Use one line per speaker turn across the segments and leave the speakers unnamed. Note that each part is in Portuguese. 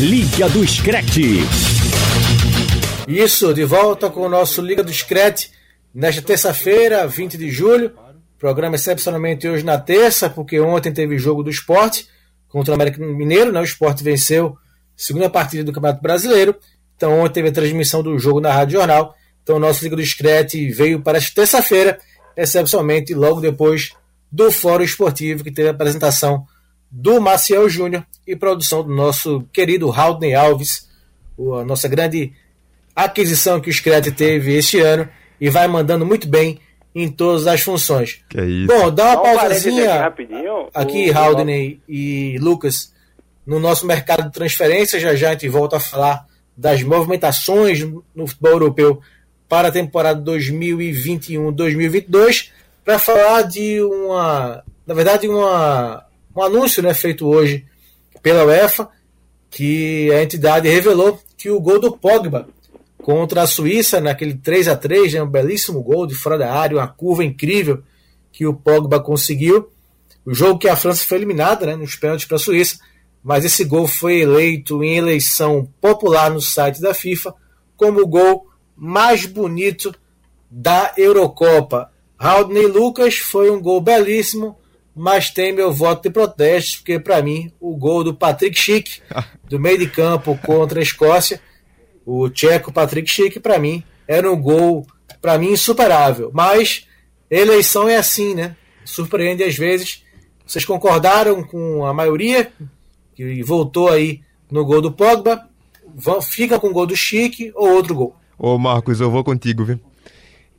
Liga do Screte.
Isso, de volta com o nosso Liga do Screte nesta terça-feira, 20 de julho. Programa excepcionalmente hoje na terça, porque ontem teve jogo do esporte contra o América Mineiro, né? O esporte venceu a segunda partida do Campeonato Brasileiro. Então ontem teve a transmissão do jogo na Rádio Jornal. Então o nosso Liga do Screte veio para esta terça-feira, excepcionalmente logo depois do Fórum Esportivo, que teve a apresentação do Maciel Júnior e produção do nosso querido Haldney Alves, a nossa grande aquisição que o Scred teve este ano e vai mandando muito bem em todas as funções.
Que é isso.
Bom, dá uma
um
pausazinha
aqui,
aqui,
O-
Haldney e Lucas, no nosso mercado de transferência, já já a gente volta a falar das movimentações no futebol europeu para a temporada 2021-2022, para falar de uma, na verdade, uma, um anúncio né, feito hoje pela UEFA, que a entidade revelou que o gol do Pogba contra a Suíça, naquele 3 a 3 né, um belíssimo gol de fora da área, uma curva incrível que o Pogba conseguiu. O jogo que a França foi eliminada né, nos pênaltis para a Suíça, mas esse gol foi eleito em eleição popular no site da FIFA como o gol mais bonito da Eurocopa. Rodney Lucas foi um gol belíssimo, mas tem meu voto de protesto, porque para mim o gol do Patrick Schick, do meio de campo contra a Escócia, o tcheco Patrick Schick, para mim, era um gol, para mim, insuperável. Mas eleição é assim, né? Surpreende às vezes. Vocês concordaram com a maioria, que voltou aí no gol do Pogba, vão- fica com o gol do Chique ou outro gol?
Ô Marcos, eu vou contigo, viu?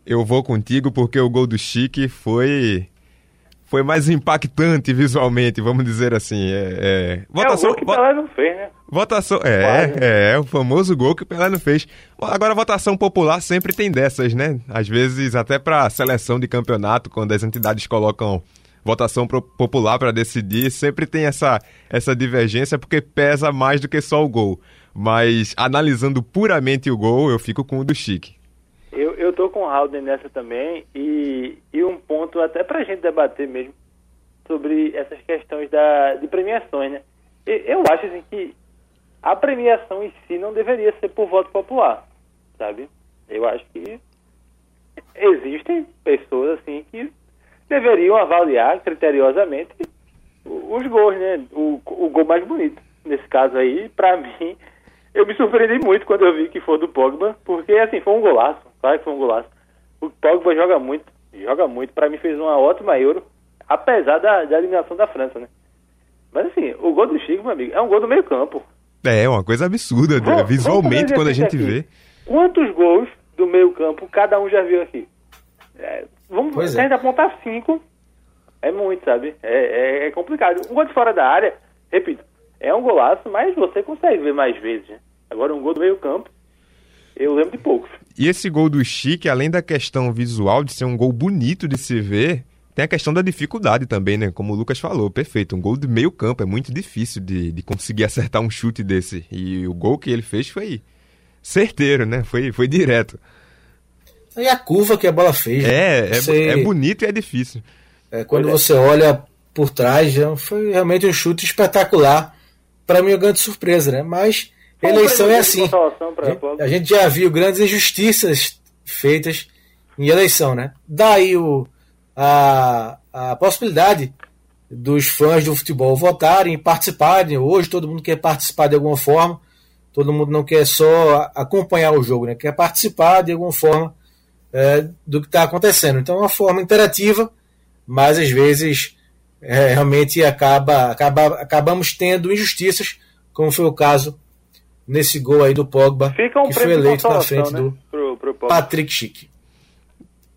Eu vou contigo porque o gol do Chique foi foi mais impactante visualmente, vamos dizer assim. É, é...
É o
Votação,
gol que o
vo-
Pelé não fez, né?
votação, é,
Quase.
é, o famoso gol que o Pelé não fez. Agora, votação popular sempre tem dessas, né? Às vezes até para seleção de campeonato, quando as entidades colocam votação popular para decidir, sempre tem essa essa divergência porque pesa mais do que só o gol. Mas analisando puramente o gol, eu fico com o do Chique.
Eu, tô com o Haldane nessa também e, e um ponto até pra gente debater mesmo sobre essas questões da, de premiações, né? Eu acho assim que a premiação em si não deveria ser por voto popular, sabe? Eu acho que existem pessoas assim que deveriam avaliar criteriosamente os gols, né? O, o gol mais bonito. Nesse caso aí, pra mim, eu me surpreendi muito quando eu vi que foi do Pogba, porque assim, foi um golaço, claro que foi um golaço. O Pogba joga muito, joga muito, pra mim fez uma ótima Euro, apesar da, da eliminação da França, né? Mas assim, o gol do Chico, meu amigo, é um gol do meio campo.
É, uma coisa absurda, visualmente, quando a
exercício
gente
aqui.
vê.
Quantos gols do meio campo cada um já viu aqui? É, vamos
Pois é.
a gente apontar cinco, é muito, sabe? É, é- é complicado. Um gol de fora da área, repito, é um golaço, mas você consegue ver mais vezes, né? Agora um gol do meio campo, eu lembro de poucos.
E esse gol do Chique, além da questão visual de ser um gol bonito de se ver, tem a questão da dificuldade também, né? Como o Lucas falou, perfeito. Um gol de meio campo é muito difícil de, de conseguir acertar um chute desse. E o gol que ele fez foi certeiro, né? Foi, foi direto.
E a curva que a bola fez. né?
É, é,
Você-
é bonito e é difícil.
É, quando
é.
você olha por trás, já foi realmente um chute espetacular. Para mim, uma grande surpresa, né? Mas eleição é assim. A gente- já viu grandes injustiças feitas em eleição, né? Daí o, a, a possibilidade dos fãs do futebol votarem, participarem. Hoje todo mundo quer participar de alguma forma. Todo mundo não quer só acompanhar o jogo, né? Quer participar de alguma forma é, do que está acontecendo. Então é uma forma interativa, mas às vezes é, realmente acaba, acaba, acabamos tendo injustiças, como foi o caso nesse gol aí do Pogba,
Fica um
que foi eleito na frente
né?
do
Pro, pro.
Patrick Schick.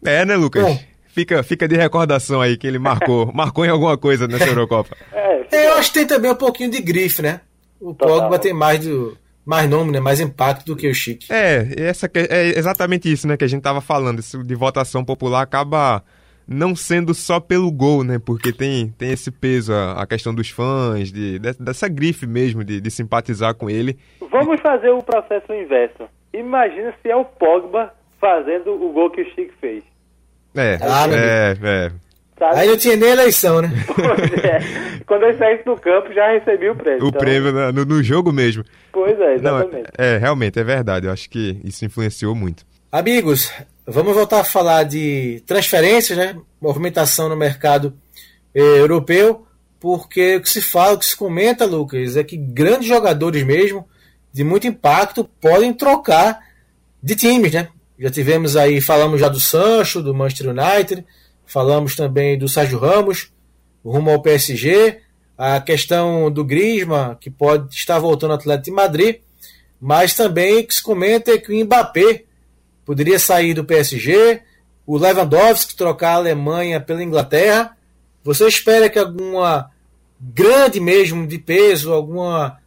É, né, Lucas?
Bom.
Fica, fica de recordação aí que ele marcou, marcou em alguma coisa nessa Eurocopa.
É,
É, eu acho que tem também um pouquinho de grife, né? O
Total.
Pogba tem mais, do, mais nome, né? mais impacto do que o Schick.
É, essa, é exatamente isso, né, que a gente tava falando. Isso de votação popular acaba não sendo só pelo gol, né? Porque tem, tem esse peso, a, a questão dos fãs, de, de- dessa grife mesmo, de, de simpatizar com ele.
Vamos fazer o processo inverso. Imagina se é o Pogba fazendo o gol que o Chico fez.
É,
Ah,
é, é.
Sabe? Aí não tinha nem eleição, né?
Pois é. Quando eu saísse do campo, já recebi o prêmio.
O então... prêmio no, no, jogo mesmo.
Pois é, exatamente.
Não, é, realmente, é verdade. Eu acho que isso influenciou muito.
Amigos, vamos voltar a falar de transferências, né? Movimentação no mercado eh, europeu, porque o que se fala, o que se comenta, Lucas, é que grandes jogadores mesmo, de muito impacto, podem trocar de times, né? Já tivemos aí, falamos já do Sancho, do Manchester United, falamos também do Sérgio Ramos, rumo ao PSG, a questão do Grisma, que pode estar voltando ao Atlético de Madrid, mas também o que se comenta é que o Mbappé poderia sair do PSG, o Lewandowski trocar a Alemanha pela Inglaterra. Você espera que alguma grande mesmo de peso, alguma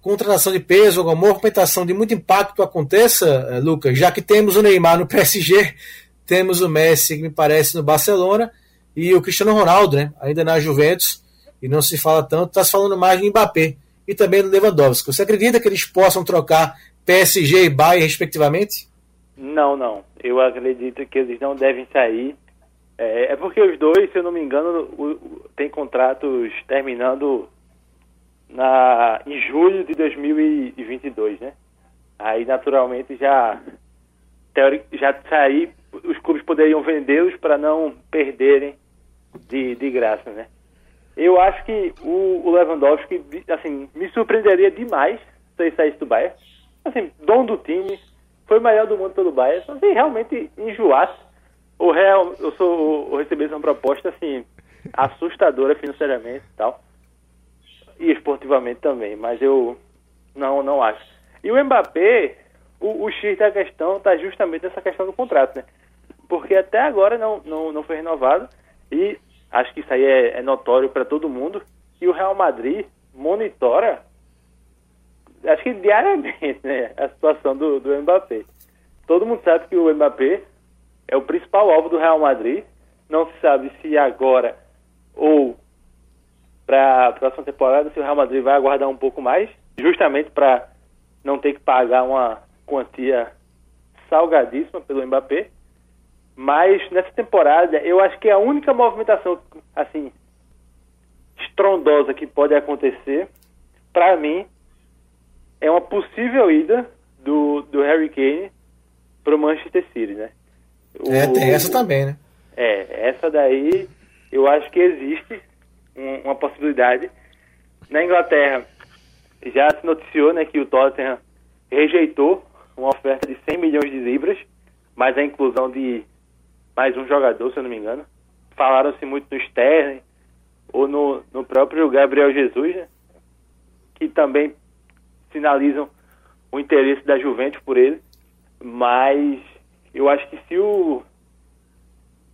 contratação de peso, alguma movimentação de muito impacto aconteça, eh, Lucas, já que temos o Neymar no PSG, temos o Messi, que me parece, no Barcelona, e o Cristiano Ronaldo, né, ainda na Juventus, e não se fala tanto, está se falando mais do Mbappé e também do Lewandowski. Você acredita que eles possam trocar PSG e Bayern, respectivamente?
Não, não. Eu acredito que eles não devem sair. É, é porque os dois, se eu não me engano, o, o, tem contratos terminando na, em julho de 2022, né? Aí, naturalmente, já, já sair, os clubes poderiam vendê-los para não perderem de, de graça, né? Eu acho que o, o Lewandowski, assim, me surpreenderia demais se ele saísse do Bayern. Assim, dono do time, foi o melhor do mundo pelo Bayern. Só se realmente enjoasse, o Real, eu sou, eu recebi uma proposta, assim, assustadora financeiramente e tal e esportivamente também, mas eu não, não acho. E o Mbappé, o, o X da questão está justamente nessa questão do contrato, né? Porque até agora não, não, não foi renovado e acho que isso aí é, é notório para todo mundo. E o Real Madrid monitora, acho que diariamente, né, a situação do, do Mbappé. Todo mundo sabe que o Mbappé é o principal alvo do Real Madrid. Não se sabe se agora ou para a próxima temporada se o Real Madrid vai aguardar um pouco mais, justamente para não ter que pagar uma quantia salgadíssima pelo Mbappé. Mas nessa temporada, eu acho que a única movimentação assim estrondosa que pode acontecer, para mim, é uma possível ida do, do Harry Kane para o Manchester City, né?
O, é, tem essa também, né?
É, essa daí eu acho que existe uma possibilidade. Na Inglaterra, já se noticiou né, que o Tottenham rejeitou uma oferta de 100 milhões de libras, mas a inclusão de mais um jogador, se eu não me engano. Falaram-se muito no Sterling ou no, no próprio Gabriel Jesus, né, que também sinalizam o interesse da Juventus por ele. Mas eu acho que se o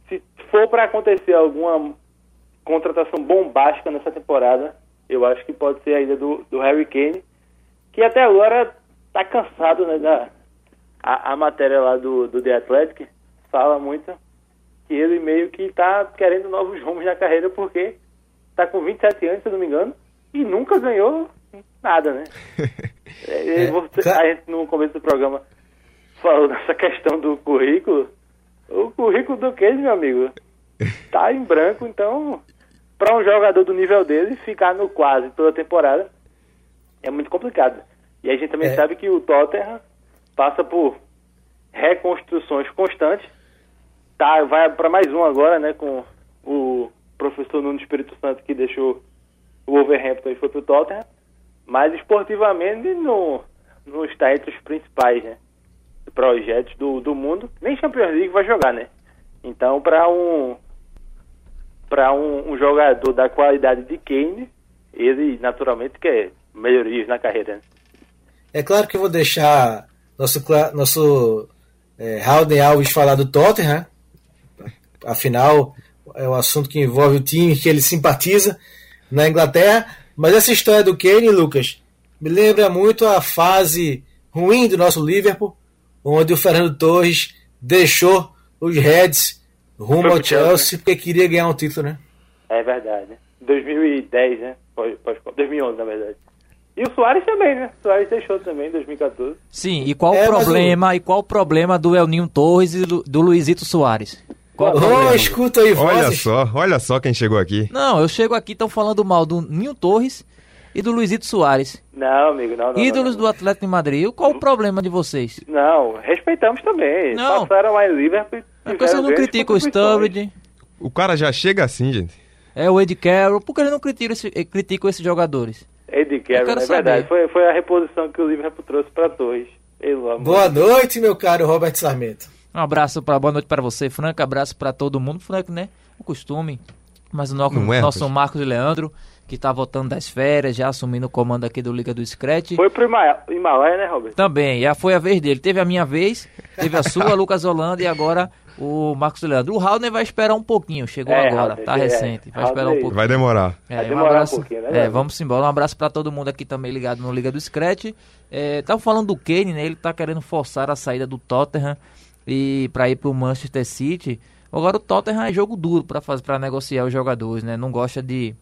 se for para acontecer alguma contratação bombástica nessa temporada. Eu acho que pode ser a ida do, do Harry Kane, que até agora está cansado, né? Da, a, a, matéria lá do, do The Athletic fala muito que ele meio que está querendo novos rumos na carreira porque está com 27 anos, se não me engano, e nunca ganhou nada, né? é, você, a gente no começo do programa falou dessa questão do currículo. O currículo do Kane, meu amigo, tá em branco, então para um jogador do nível dele ficar no quase toda a temporada é muito complicado. E a gente também é. sabe que o Tottenham passa por reconstruções constantes. Tá, vai para mais um agora, né, com o professor Nuno Espírito Santo que deixou o Wolverhampton e foi pro Tottenham, mas esportivamente no, não está entre os principais, né, projetos do, do mundo. Nem Champions League vai jogar, né? Então, para um um, um, jogador da qualidade de Kane, ele naturalmente quer melhorias na carreira. Né?
É claro que eu vou deixar nosso, nosso é, Howden Alves falar do Tottenham, afinal é um assunto que envolve o time que ele simpatiza na Inglaterra, mas essa história do Kane, Lucas, me lembra muito a fase ruim do nosso Liverpool, onde o Fernando Torres deixou os Reds rumo ao Chelsea, porque queria ganhar um título, né?
É verdade. 2010, né? Pode, pode, 2011, na verdade. E o Soares também, né? O Soares deixou também em 2014.
Sim, e qual é, o problema, e qual o problema do Elninho Torres e do, do Luizito Soares? Qual o
Ô,
problema?
escuta aí,
Olha
vozes.
só, olha só quem chegou aqui.
Não, eu chego aqui, estão falando mal do Ninho Torres e do Luizito Soares.
Não, amigo, não, não.
ídolos
não,
do Atlético de Madrid. Qual o problema de vocês?
Não, respeitamos também.
Não.
Passaram lá em Liverpool.
porque vocês não criticam o. Sturridge,
O cara já chega assim, gente.
é o Ed Carroll. Por que eles não criticam, esse- eh, criticam esses jogadores? Eu
Carroll, é verdade.
saber.
Foi, foi a reposição que o Liverpool trouxe para Torres.
Boa noite, meu caro Roberto Sarmento.
Um abraço para boa noite para você, Franca. Abraço para todo mundo. Franca, né? O costume. Mas o nosso,
Não é,
nosso? Marcos Leandro, que tá voltando das férias, já assumindo o comando aqui do Liga do Scratch.
Foi pro Himalaia, Himalaia, né, Robert?
Também, já foi a vez dele. Teve a minha vez, teve a sua, Lucas Holanda e agora o Marcos Leandro. O Raulner vai esperar um pouquinho, chegou
É,
agora,
Raulner,
tá
é.
recente. Vai esperar um pouquinho.
Vai demorar.
É,
Vai
um
demorar um
abraço.
pouquinho, né,
é, vamos embora. Um abraço pra todo mundo aqui também ligado no Liga do Scratch. É, tava falando do Kane, né? Ele tá querendo forçar a saída do Tottenham e para ir pro Manchester City. Agora o Tottenham é jogo duro para fazer para negociar os jogadores, né? Não gosta de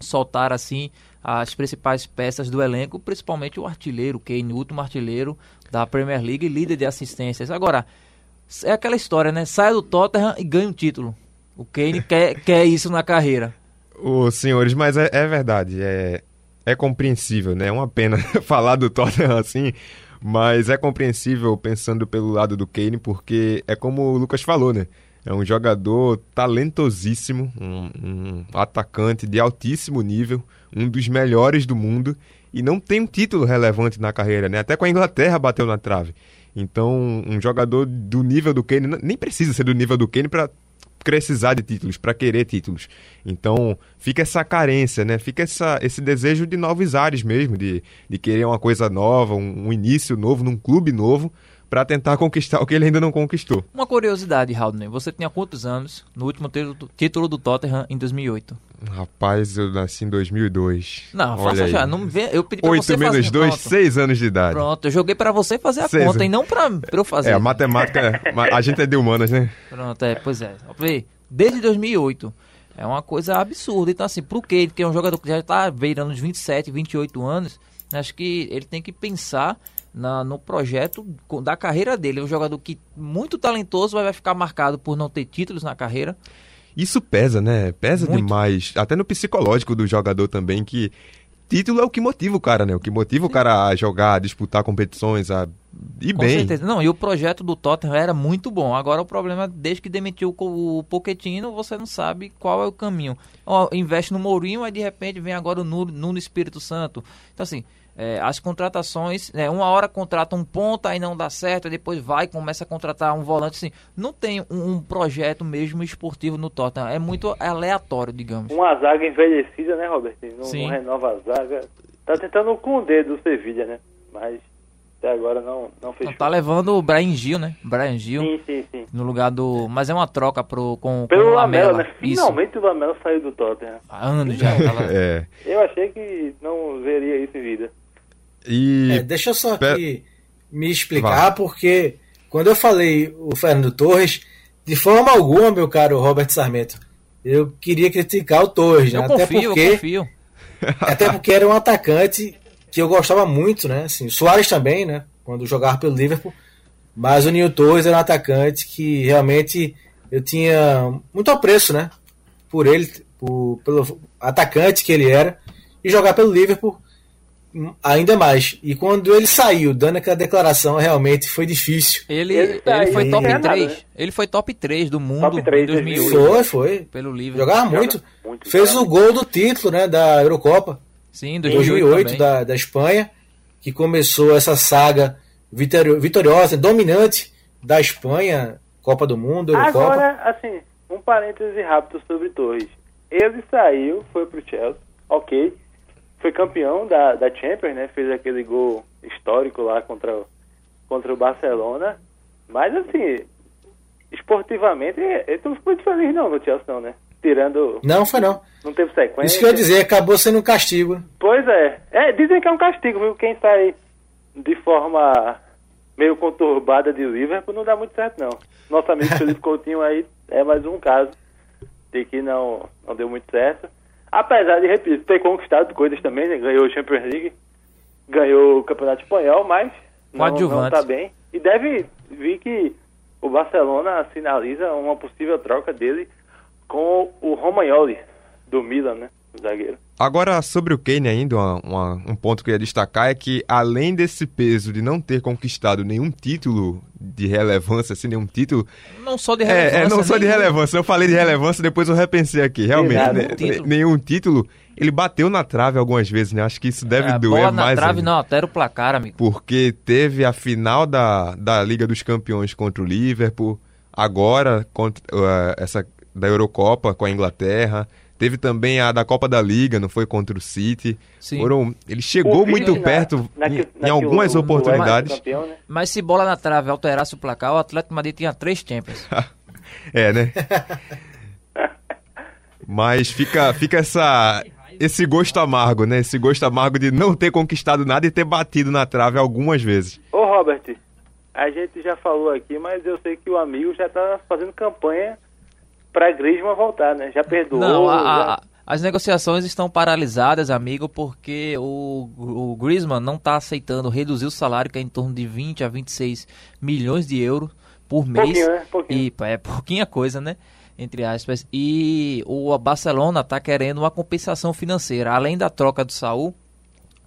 soltar assim as principais peças do elenco, principalmente o artilheiro, o Kane, o último artilheiro da Premier League líder de assistências. Agora, é aquela história, né? Sai do Tottenham e ganha um título. O Kane quer, quer isso na carreira.
Ô, senhores, mas é, é verdade, é, é compreensível, né? É uma pena falar do Tottenham assim, mas é compreensível pensando pelo lado do Kane, porque é como o Lucas falou, né? É um jogador talentosíssimo, um, um atacante de altíssimo nível, um dos melhores do mundo, e não tem um título relevante na carreira, né? Até com a Inglaterra bateu na trave. Então, um jogador do nível do Kane, nem precisa ser do nível do Kane para precisar de títulos, para querer títulos. Então, fica essa carência, né? Fica essa, esse desejo de novos ares mesmo, de, de querer uma coisa nova, um, um início novo, num clube novo, para tentar conquistar o que ele ainda não conquistou.
Uma curiosidade, Haldner. Você tinha quantos anos no último título, do Tottenham em 2008?
Rapaz, eu nasci em 2002.
Não,
Olha
faça
aí.
já. Não vem, eu pedi pra
8
você
menos
fazer.
2,
Pronto.
6 anos de idade.
Pronto, eu joguei pra você fazer a
Seis
conta
anos.
e não pra, pra eu fazer.
É, a matemática, a gente é de humanas, né?
Pronto, é, pois é. Vê, Desde 2008. É uma coisa absurda. Então, assim, pro Kane, que é um jogador que já tá beirando os 27, 28 anos, acho que ele tem que pensar na, no projeto da carreira dele. É um jogador que muito talentoso, mas vai ficar marcado por não ter títulos na carreira.
Isso pesa, né? Pesa
Muito.
demais. Até no psicológico do jogador também, que título é o que motiva o cara, né? O que motiva o cara a jogar, a disputar competições, a ir
Com
bem.
certeza. Não, e o projeto do Tottenham era muito bom. Agora o problema, é, desde que demitiu o o Pochettino, você não sabe qual é o caminho. Ó, investe no Mourinho, aí de repente vem agora o Nuno, Nuno Espírito Santo. Então assim, é, as contratações, né, uma hora contrata um ponta, aí não dá certo, depois vai, começa a contratar um volante, assim. Não tem um, um projeto mesmo esportivo no Tottenham. É muito aleatório, digamos.
Uma zaga envelhecida, né, Robert? Não, não renova a zaga. Tá tentando com o dedo o Sevilha, né? Mas até agora não, não fechou.
Então, tá levando o Brian Gil, né? Brian Gil.
Sim, sim, sim.
No lugar do. Mas é uma troca pro, com,
Pelo
com o
Lamela,
Lamela.
né?
Isso.
Finalmente o Lamela saiu do Tottenham.
Há anos já.
É.
Eu achei que não veria isso em vida.
E
É, deixa eu só aqui me explicar, porque quando eu falei o Fernando Torres, de forma alguma, meu caro Robert Sarmento, eu queria criticar o Torres, né? Até
confio, eu
porque
confio.
até porque era um atacante que eu gostava muito, né? Assim, o Soares também, né? Quando jogava pelo Liverpool, mas o Nil Torres era um atacante que realmente eu tinha muito apreço, né? Por ele, por- pelo atacante que ele era e jogar pelo Liverpool ainda mais. E quando ele saiu, dando aquela declaração, realmente foi difícil.
Ele,
Ele
ele,
tá aí,
foi
não
top
ganha nada,
3.
né?
Ele foi top 3 do mundo
Top três,
em 2008.
Foi, foi.
Pelo livro.
Jogava
Joga
muito.
muito,
Fez o gol do título, né, da Eurocopa.
Sim,
Em
2008,
2008
também.
da, da Espanha, que começou essa saga vitorio- vitoriosa, dominante da Espanha, Copa do Mundo, Eurocopa.
Agora, assim, um parêntese rápido sobre Torres. Ele saiu, foi pro Chelsea, ok. Foi campeão da, da Champions, né? Fez aquele gol histórico lá contra, o- contra o Barcelona. Mas, assim, esportivamente, ele não ficou muito feliz não no Chelsea, não, né? Tirando...
Não, foi não.
Não teve sequência.
Isso que eu ia dizer, acabou sendo um castigo.
Pois é. É, dizem que é um castigo, viu? Quem sai de forma meio conturbada de Liverpool não dá muito certo, não. Nosso amigo Felipe Coutinho aí é mais um caso de que não, não deu muito certo. Apesar de, repito, ter conquistado coisas também, né? Ganhou o Champions League, ganhou o Campeonato Espanhol, mas não, não tá bem. E deve vir que o Barcelona sinaliza uma possível troca dele com o Romagnoli, do Milan, né? O zagueiro.
Agora, sobre o Kane ainda, uma, uma, um ponto que eu ia destacar é que, além desse peso de não ter conquistado nenhum título de relevância, assim, nenhum título...
Não só de relevância.
É, é não só de relevância. Eu falei de relevância, depois eu repensei aqui. Realmente, né,
nenhum título.
nenhum título. Ele bateu na trave algumas vezes, né? Acho que isso deve
a
doer
bola na
mais
trave
ainda.
não altera o placar, amigo.
Porque teve a final da, da Liga dos Campeões contra o Liverpool, agora contra, uh, essa da Eurocopa com a Inglaterra, teve também a da Copa da Liga, não foi contra o City.
Sim.
Foram, ele chegou
O
muito
Vini na-
perto
na
em, em algumas
o- o
oportunidades.
Everton campeão, né?
Mas se bola na trave alterasse o placar, o Atlético de Madrid tinha três Champions.
É, né? Mas fica, fica essa, esse gosto amargo, né? Esse gosto amargo de não ter conquistado nada e ter batido na trave algumas vezes.
Ô Robert, a gente já falou aqui, mas eu sei que o amigo já tá fazendo campanha pra Griezmann voltar, né? Já perdoou.
Não, a-
já-
a- as negociações estão paralisadas, amigo, porque o, o Griezmann não está aceitando reduzir o salário, que é em torno de 20 a 26 milhões de euros por mês.
Pouquinho, né? Pouquinho.
E é pouquinha coisa, né? Entre aspas. E o Barcelona está querendo uma compensação financeira. Além da troca do Saul,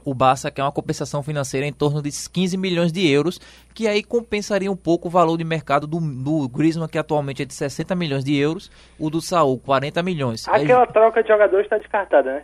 o Barça quer uma compensação financeira em torno de 15 milhões de euros, que aí compensaria um pouco o valor de mercado do, do Griezmann, que atualmente é de 60 milhões de euros, o do Saul, 40 milhões. Aí-
Aquela troca de jogadores está descartada, né?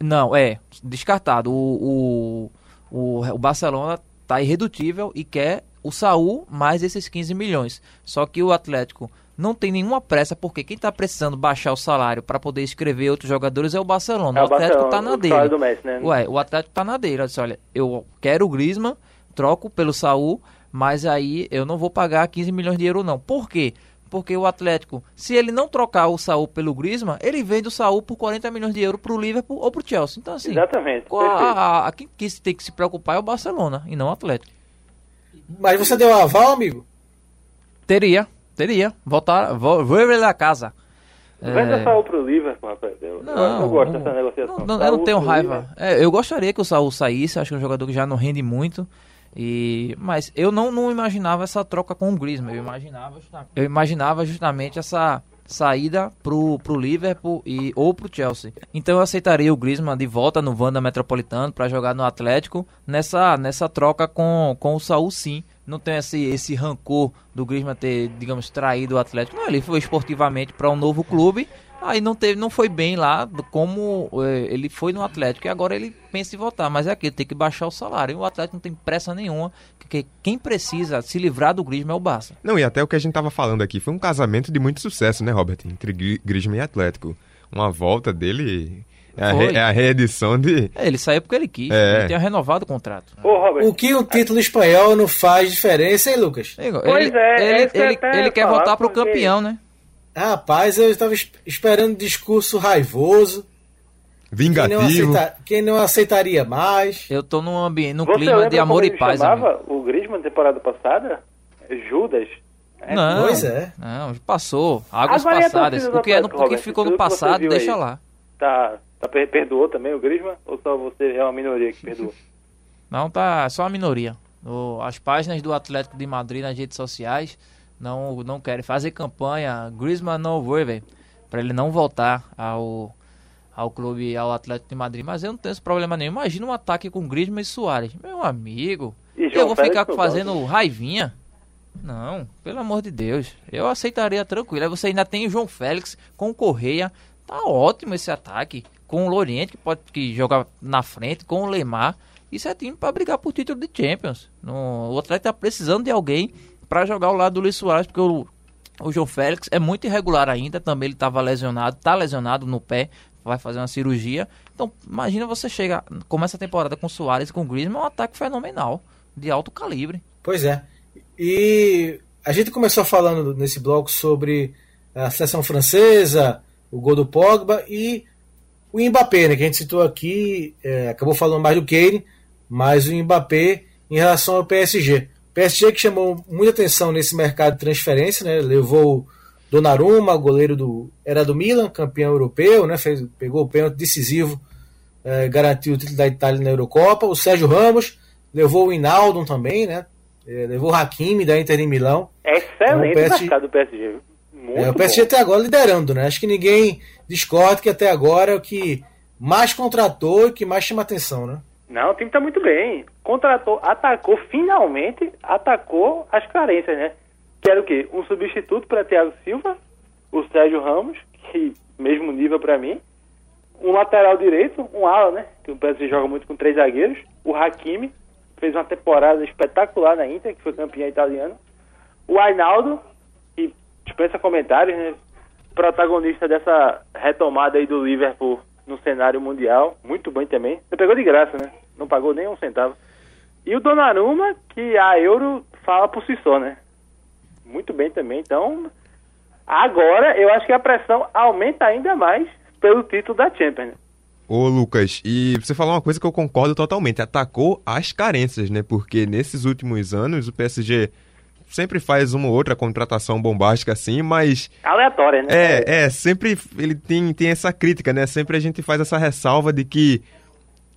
não, é, descartado. O, o, o, o Barcelona tá irredutível e quer o Saul mais esses 15 milhões. Só que o Atlético não tem nenhuma pressa, porque quem tá precisando baixar o salário para poder escrever outros jogadores é o Barcelona.
É
o Atlético
Barcelona,
tá na
o
dele.
do Messi, né?
Ué, o Atlético tá na dele. Disse, olha, eu quero o Griezmann, troco pelo Saul, mas aí eu não vou pagar 15 milhões de euros não. Por quê? Porque o Atlético, se ele não trocar o Saul pelo Griezmann, ele vende o Saul por 40 milhões de euros pro Liverpool ou pro Chelsea. Então assim,
Exatamente.
a- a- a- quem que se tem que se preocupar é o Barcelona e não o Atlético.
Mas você deu um aval, amigo?
Teria, teria. Voltar, vou, vou ver a casa.
Venda
É,
Saul pro Liverpool, rapaz. Eu não, eu gosto dessa negociação.
não- não- eu não tenho raiva.
Liverpool.
É, eu gostaria que o Saul saísse, acho que é um jogador que já não rende muito. E, mas eu não, não imaginava essa troca com o Griezmann. Eu imaginava, eu imaginava justamente essa saída pro, pro Liverpool e, ou pro Chelsea. Então eu aceitaria o Griezmann de volta no Wanda Metropolitano para jogar no Atlético nessa, nessa troca com, com o Saul sim. Não tem esse, esse rancor do Griezmann ter, digamos, traído o Atlético. Não, ele foi esportivamente para um novo clube. Aí não teve, não foi bem lá como eh, ele foi no Atlético e agora ele pensa em voltar, mas é aquilo, tem que baixar o salário. E o Atlético não tem pressa nenhuma, porque quem precisa se livrar do Griezmann é o Barça.
Não, e até o que a gente tava falando aqui foi um casamento de muito sucesso, né, Robert? Entre Gri- Griezmann e Atlético. Uma volta dele é a, re- é a reedição de...
É, ele saiu porque ele quis,
É.
ele tinha renovado o contrato.
Ô, Robert,
O que um título espanhol não faz diferença, hein, Lucas?
Ele,
Pois é, é
ele,
eu
ele, ele quer voltar pro
porque-
campeão, né?
Rapaz, eu estava es- esperando um discurso raivoso. Quem não,
Vingativo.
aceita- quem não aceitaria mais.
Eu tô num ambiente, num
você
clima de amor
como
e paz.
chamava
amigo.
o Griezmann na temporada passada? Judas. É,
Não,
Pois é.
não, passou. Águas
Agora
passadas.
do
O que, é no, o que ficou no
você
passado, deixa
aí.
lá.
Tá, tá, per- perdoou também o Griezmann? Ou só você é uma minoria que perdoou?
Não, tá só a minoria. O- as páginas do Atlético de Madrid nas redes sociais não, não querem fazer campanha Griezmann no vuelve para ele não voltar ao, ao clube, ao Atlético de Madrid. Mas eu não tenho esse problema nenhum. Imagina um ataque com Griezmann e Soares. Meu amigo,
E
eu vou ficar fazendo raivinha? Não, pelo amor de Deus. Eu aceitaria tranquilo. Aí você ainda tem o João Félix com o Correia. Tá ótimo esse ataque. Com o Loriente, que pode que jogar na frente, com o Lemar. Isso é time para brigar por título de Champions. No, o Atlético tá precisando de alguém para jogar ao lado do Luiz Soares, porque o, o João Félix é muito irregular ainda. Também ele estava lesionado, tá lesionado no pé, vai fazer uma cirurgia. Então, imagina você chega, começa a temporada com o Soares e com o Griezmann, é um ataque fenomenal, de alto calibre.
Pois é. E a gente começou falando nesse bloco sobre a seleção francesa, o gol do Pogba e o Mbappé, né, que a gente citou aqui, é, acabou falando mais do Kane, mas o Mbappé em relação ao PSG. O PSG que chamou muita atenção nesse mercado de transferência, né, levou Donnarumma, goleiro do era do Milan, campeão europeu, né, fez, pegou o pênalti decisivo, é, garantiu o título da Itália na Eurocopa. O Sérgio Ramos levou o Hinaldo também, né, é, levou o Hakimi da Inter de Milão.
É Excelente
Então, o PSG
mercado do PSG. Muito
É, o PSG
bom.
até agora liderando, né? Acho que ninguém discorda que até agora é o que mais contratou e que mais chama atenção, né?
Não, o time tá muito bem. Contratou, atacou, finalmente atacou as carências, né? Que era o quê? Um substituto para Thiago Silva, o Sérgio Ramos, que mesmo nível para mim. Um lateral direito, um ala, né? Que o PSG joga muito com três zagueiros. O Hakimi, fez uma temporada espetacular na Inter, que foi campeão italiano. O Ainaldo, dispensa comentários, né? Protagonista dessa retomada aí do Liverpool no cenário mundial. Muito bem também. Você pegou de graça, né? Não pagou nem um centavo. E o Donnarumma, que a Euro fala por si só, né? Muito bem também. Então, agora eu acho que a pressão aumenta ainda mais pelo título da Champions. né?
Ô Lucas, e você falou uma coisa que eu concordo totalmente, atacou as carências, né? Porque nesses últimos anos o PSG sempre faz uma ou outra contratação bombástica assim, mas
Aleatória, né?
é, é, sempre ele tem, tem essa crítica, né? Sempre a gente faz essa ressalva de que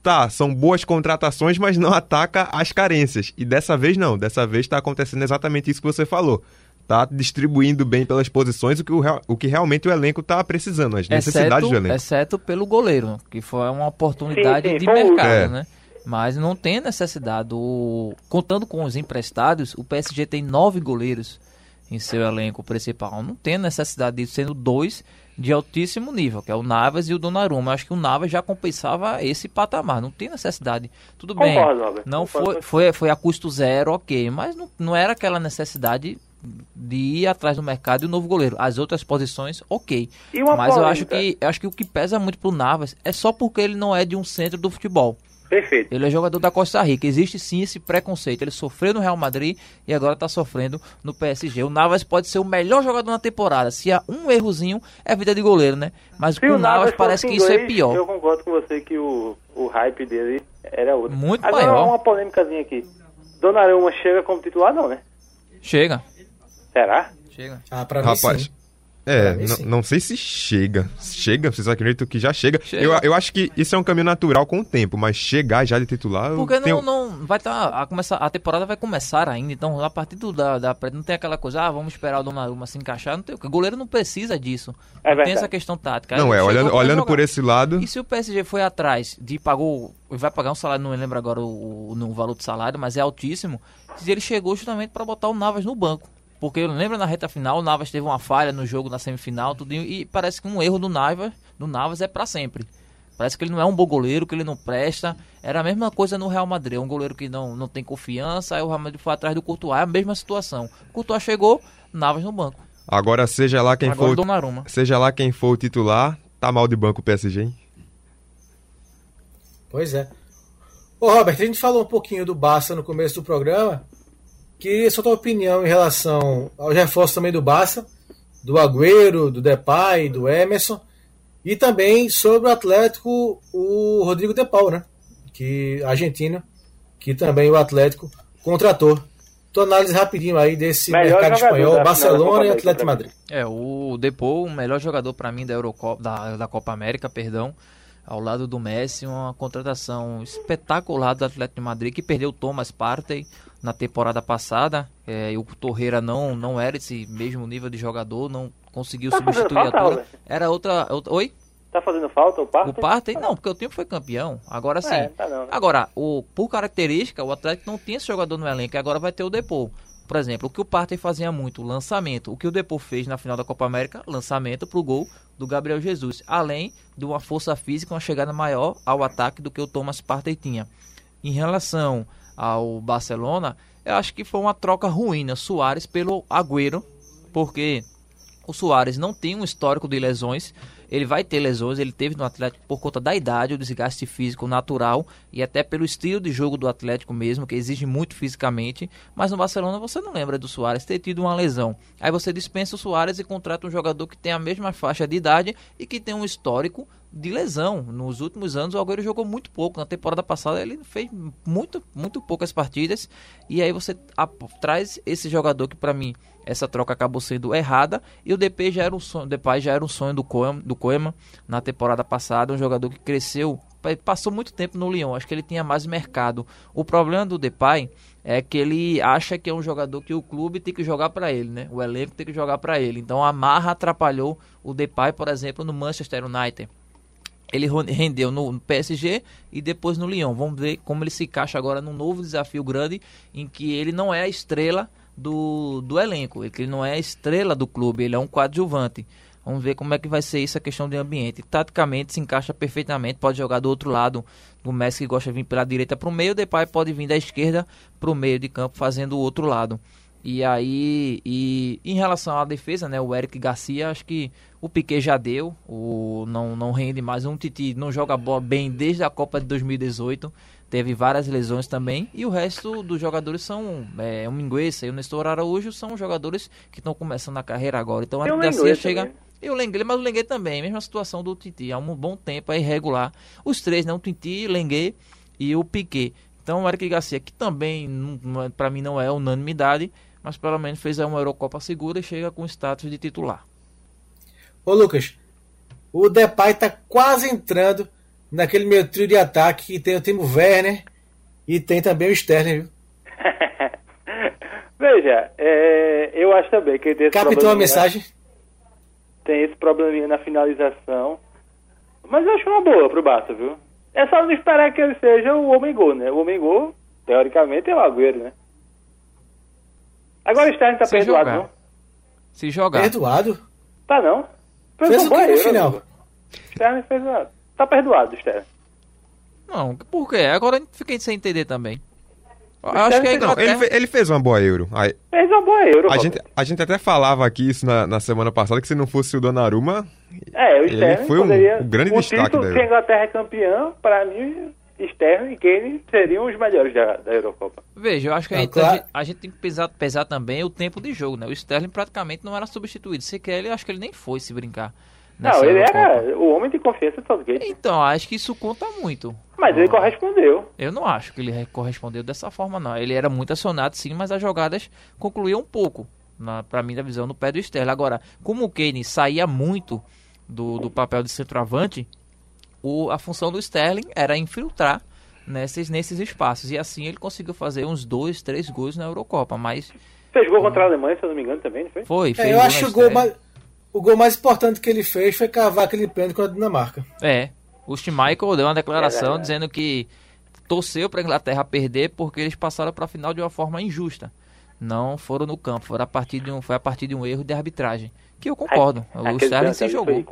tá, são boas contratações, mas não ataca as carências. E dessa vez não, dessa vez tá acontecendo exatamente isso que você falou. Tá distribuindo bem pelas posições o que, o, o que realmente o elenco tá precisando, as necessidades do
Exceto,
elenco.
exceto pelo goleiro, que foi uma oportunidade
Sim, sim,
de mercado,
É.
né? Mas não tem necessidade. O... Contando com os emprestados, o PSG tem nove goleiros em seu elenco principal. Não tem necessidade disso, sendo dois de altíssimo nível, que é o Navas e o Donnarumma. Eu acho que o Navas já compensava esse patamar. Não tem necessidade. Tudo bem,
Robert.
não
Concordo
foi, foi, foi a custo zero, ok. Mas não, não era aquela necessidade de ir atrás do mercado e o novo goleiro. As outras posições, ok. Mas eu acho que eu acho que o que pesa muito pro Navas é só porque ele não é de um centro do futebol.
Perfeito.
Ele é jogador da Costa Rica. Existe sim esse preconceito. Ele sofreu no Real Madrid e agora tá sofrendo no PSG. O Navas pode ser o melhor jogador na temporada. Se há um errozinho, é vida de goleiro, né? Mas com o Navas parece que isso é pior.
Eu concordo com você que o, o hype dele era outro.
Muito
Agora,
maior.
uma polêmicazinha aqui. Donnarumma chega como titular, não, né?
Chega.
Será?
Chega.
Ah, pra mim
Rapaz,
sim.
É, não- não sei se chega. Chega, vocês acreditam que já chega?
Chega.
Eu, eu acho que isso é um caminho natural com o tempo, mas chegar já de titular.
Porque
tenho-
não, não vai estar a começar a temporada vai começar ainda, então a partir do, da, da não tem aquela coisa, ah, vamos esperar o Donnarumma se encaixar, não tem, o goleiro não precisa disso.
É
não tem essa questão tática.
Não, é, olhando, olhando por esse lado.
E se o PSG foi atrás de pagou, vai pagar um salário, não me lembro agora o, o, no valor do salário, mas é altíssimo. Se ele chegou justamente para botar o Navas no banco. Porque eu lembro na reta final, o Navas teve uma falha no jogo na semifinal, tudo, e parece que um erro do Navas, do Navas é para sempre. Parece que ele não é um bom goleiro, que ele não presta. Era a mesma coisa no Real Madrid, um goleiro que não, não tem confiança, aí o Real Madrid foi atrás do Courtois, é a mesma situação. Courtois chegou, Navas no banco.
Agora, seja lá quem
agora o
for,
Donnarumma.
seja lá quem for o titular, tá mal de banco o PSG, hein?
Pois é. Ô, Robert, a gente falou um pouquinho do Barça no começo do programa. Queria só tua opinião em relação aos reforços também do Barça, do Agüero, do Depay, do Emerson, e também sobre o Atlético, o Rodrigo De Paul, né? Que argentino, que também o Atlético contratou. Tua análise rapidinho aí desse
Melhor
mercado espanhol, Barcelona e Atlético de. Madrid.
É, o Depou, o melhor jogador para mim da Eurocopa, da, da Copa América, perdão, ao lado do Messi, uma contratação espetacular do Atlético de Madrid, que perdeu o Thomas Partey na temporada passada, é, e o Torreira não, não era esse mesmo nível de jogador, não conseguiu
Tá
substituir a
falta. Robert?
Era outra, outra... Oi?
Tá fazendo falta o Partey?
O Partey? Não, porque o tempo foi campeão. Agora sim.
É, tá não, né?
Agora, o, por característica, o Atlético não tinha esse jogador no elenco e agora vai ter o Depô. Por exemplo, o que o Partey fazia muito, lançamento. O que o Depô fez na final da Copa América, lançamento pro gol do Gabriel Jesus. Além de uma força física, uma chegada maior ao ataque do que o Thomas Partey tinha. Em relação ao Barcelona, eu acho que foi uma troca ruim, né? Soares pelo Agüero, porque o Soares não tem um histórico de lesões. Ele vai ter lesões, ele teve no Atlético por conta da idade, o desgaste físico natural e até pelo estilo de jogo do Atlético mesmo, que exige muito fisicamente. Mas no Barcelona você não lembra do Soares ter tido uma lesão. Aí você dispensa o Soares e contrata um jogador que tem a mesma faixa de idade e que tem um histórico de lesão. Nos últimos anos o Agüero jogou muito pouco. Na temporada passada ele fez muito, muito poucas partidas. E aí você traz esse jogador que para mim essa troca acabou sendo errada e o DP já era um sonho, Depay já era um sonho do Koeman, do Koeman na temporada passada, um jogador que cresceu passou muito tempo no Lyon, acho que ele tinha mais mercado. O problema do Depay é que ele acha que é um jogador que o clube tem que jogar para ele, né? O elenco tem que jogar para ele. Então a Marra atrapalhou o Depay, por exemplo, no Manchester United. Ele rendeu no PSG e depois no Lyon. Vamos ver como ele se encaixa agora num novo desafio grande em que ele não é a estrela do, do elenco, ele não é estrela do clube, ele é um coadjuvante. Vamos ver como é que vai ser isso a questão de ambiente. Taticamente se encaixa perfeitamente, pode jogar do outro lado. O Messi que gosta de vir pela direita para o meio, Depay pode vir da esquerda para o meio de campo fazendo o outro lado. E aí, e em relação à defesa, né, o Eric Garcia, acho que o Piquet já deu, o não não rende mais, um Titi não joga bola bem desde a Copa de 2018, teve várias lesões também, e o resto dos jogadores são é, o Mingueza e o Nestor Araújo são jogadores que estão começando a carreira agora. Então o Garcia chega também. E o Lengue, mas o Lengue também, mesma situação do Titi, há um bom tempo, é irregular. Os três, né, o Titi, Lengue e o Piquet. Então o Eric Garcia, que também, é, para mim, não é unanimidade, mas pelo menos fez uma Eurocopa segura e chega com status de titular.
Ô Lucas, o Depay tá quase entrando naquele meio trio de ataque que tem o Timo Werner e tem também o Sterling, viu?
Veja, é, eu acho também que
tem esse Captou a mensagem?
Tem esse probleminha na finalização. Mas eu acho uma boa pro Barça, viu? É só não esperar que ele seja o homem gol, né? O homem gol, teoricamente, é o Agüero, né? Agora o Sterling tá Se perdoado, jogar. não?
Se jogar.
Perdoado?
Tá não.
Fez, fez um o que no final?
Sterling fez nada. Tá perdoado, Sterling.
Não, por quê? Agora fiquei sem entender também.
acho que é não, ele, fez, ele fez uma boa euro. Aí,
fez uma boa euro.
A gente, a gente até falava aqui isso na, na semana passada, que se não fosse o Donnarumma,
é, o ele
foi um, um grande
o
destaque
título, Se a Inglaterra é campeão, para mim, Sterling e Kane seriam os melhores da, da Eurocopa.
Veja, eu acho que a, gente, claro. a, gente, tem que pesar, pesar também o tempo de jogo, né? O Sterling praticamente não era substituído. Sequer ele, acho que ele nem foi se brincar.
Não, ele Eurocopa. era o homem de confiança do Southgate.
Então, acho que isso conta muito.
Mas ele correspondeu.
Eu não acho que ele correspondeu dessa forma, não. Ele era muito acionado, sim, mas as jogadas concluíam um pouco, na, pra mim, da visão no pé do Sterling. Agora, como o Kane saía muito do, do papel de centroavante, o, a função do Sterling era infiltrar nesses, nesses espaços. E assim ele conseguiu fazer uns dois, três gols na Eurocopa. Mas.
Fez gol contra a Alemanha, se eu não me engano, também, não foi?
Foi,
é, eu acho o gol, mais, o gol mais importante que ele fez foi cavar aquele pênalti com a Dinamarca.
É. O Schmeichel deu uma declaração é, é, dizendo que torceu para a Inglaterra perder porque eles passaram para a final de uma forma injusta. Não foram no campo, foi a partir de um, foi a partir de um erro de arbitragem. Que eu concordo. o Sterling se jogou.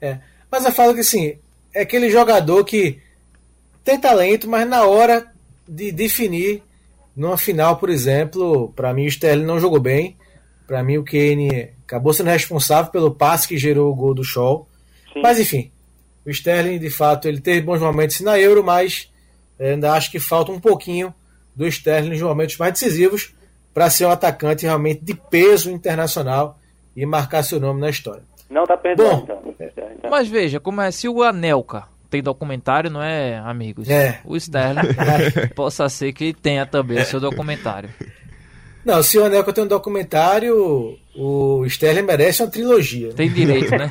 É. Mas eu falo que sim, é aquele jogador que tem talento, mas na hora de definir numa final, por exemplo, para mim o Sterling não jogou bem. Para mim o Kane acabou sendo responsável pelo passe que gerou o gol do Shaw. Sim. Mas enfim, o Sterling de fato ele teve bons momentos na Euro, mas ainda acho que falta um pouquinho do Sterling nos momentos mais decisivos para ser um atacante realmente de peso internacional e marcar seu nome na história.
Não tá perdendo. Bom, então.
Mas veja, como é se o Anelka tem documentário, não é, amigos?
É.
O Sterling possa ser que tenha também o seu documentário.
Não, se o Anelka tem um documentário, o Sterling merece uma trilogia.
Tem direito, né?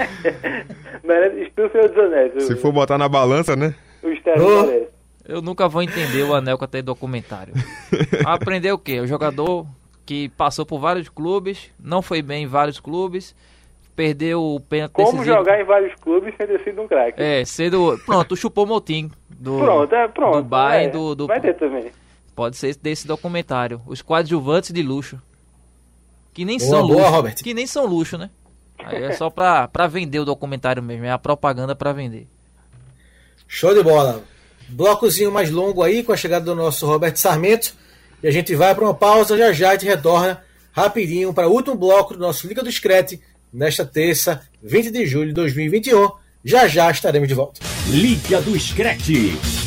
merece Espírito Senhor dos Anéis.
Se for botar na balança, né?
O Sterling oh. merece.
Eu nunca vou entender o Anelka ter documentário. Aprender o quê? O jogador que passou por vários clubes, não foi bem em vários clubes, perdeu o pênalti
Como decisivo. jogar em vários clubes sem ter sido um craque.
É, sendo... Pronto, chupou motim do,
pronto, é, pronto,
do Bayern, é, do, do...
Vai ter também.
Pode ser desse documentário. Os coadjuvantes de luxo. Que nem boa, são boa, luxo. Robert. Que nem são luxo, né? Aí é só pra, pra vender o documentário mesmo. É a propaganda pra vender.
Show de bola. Blocozinho mais longo aí com a chegada do nosso Roberto Sarmento. E a gente vai para uma pausa. Já já a gente retorna rapidinho para o último bloco do nosso Liga do Screte nesta terça, 20 de julho de 2021. Já já estaremos de volta.
Liga do Screte.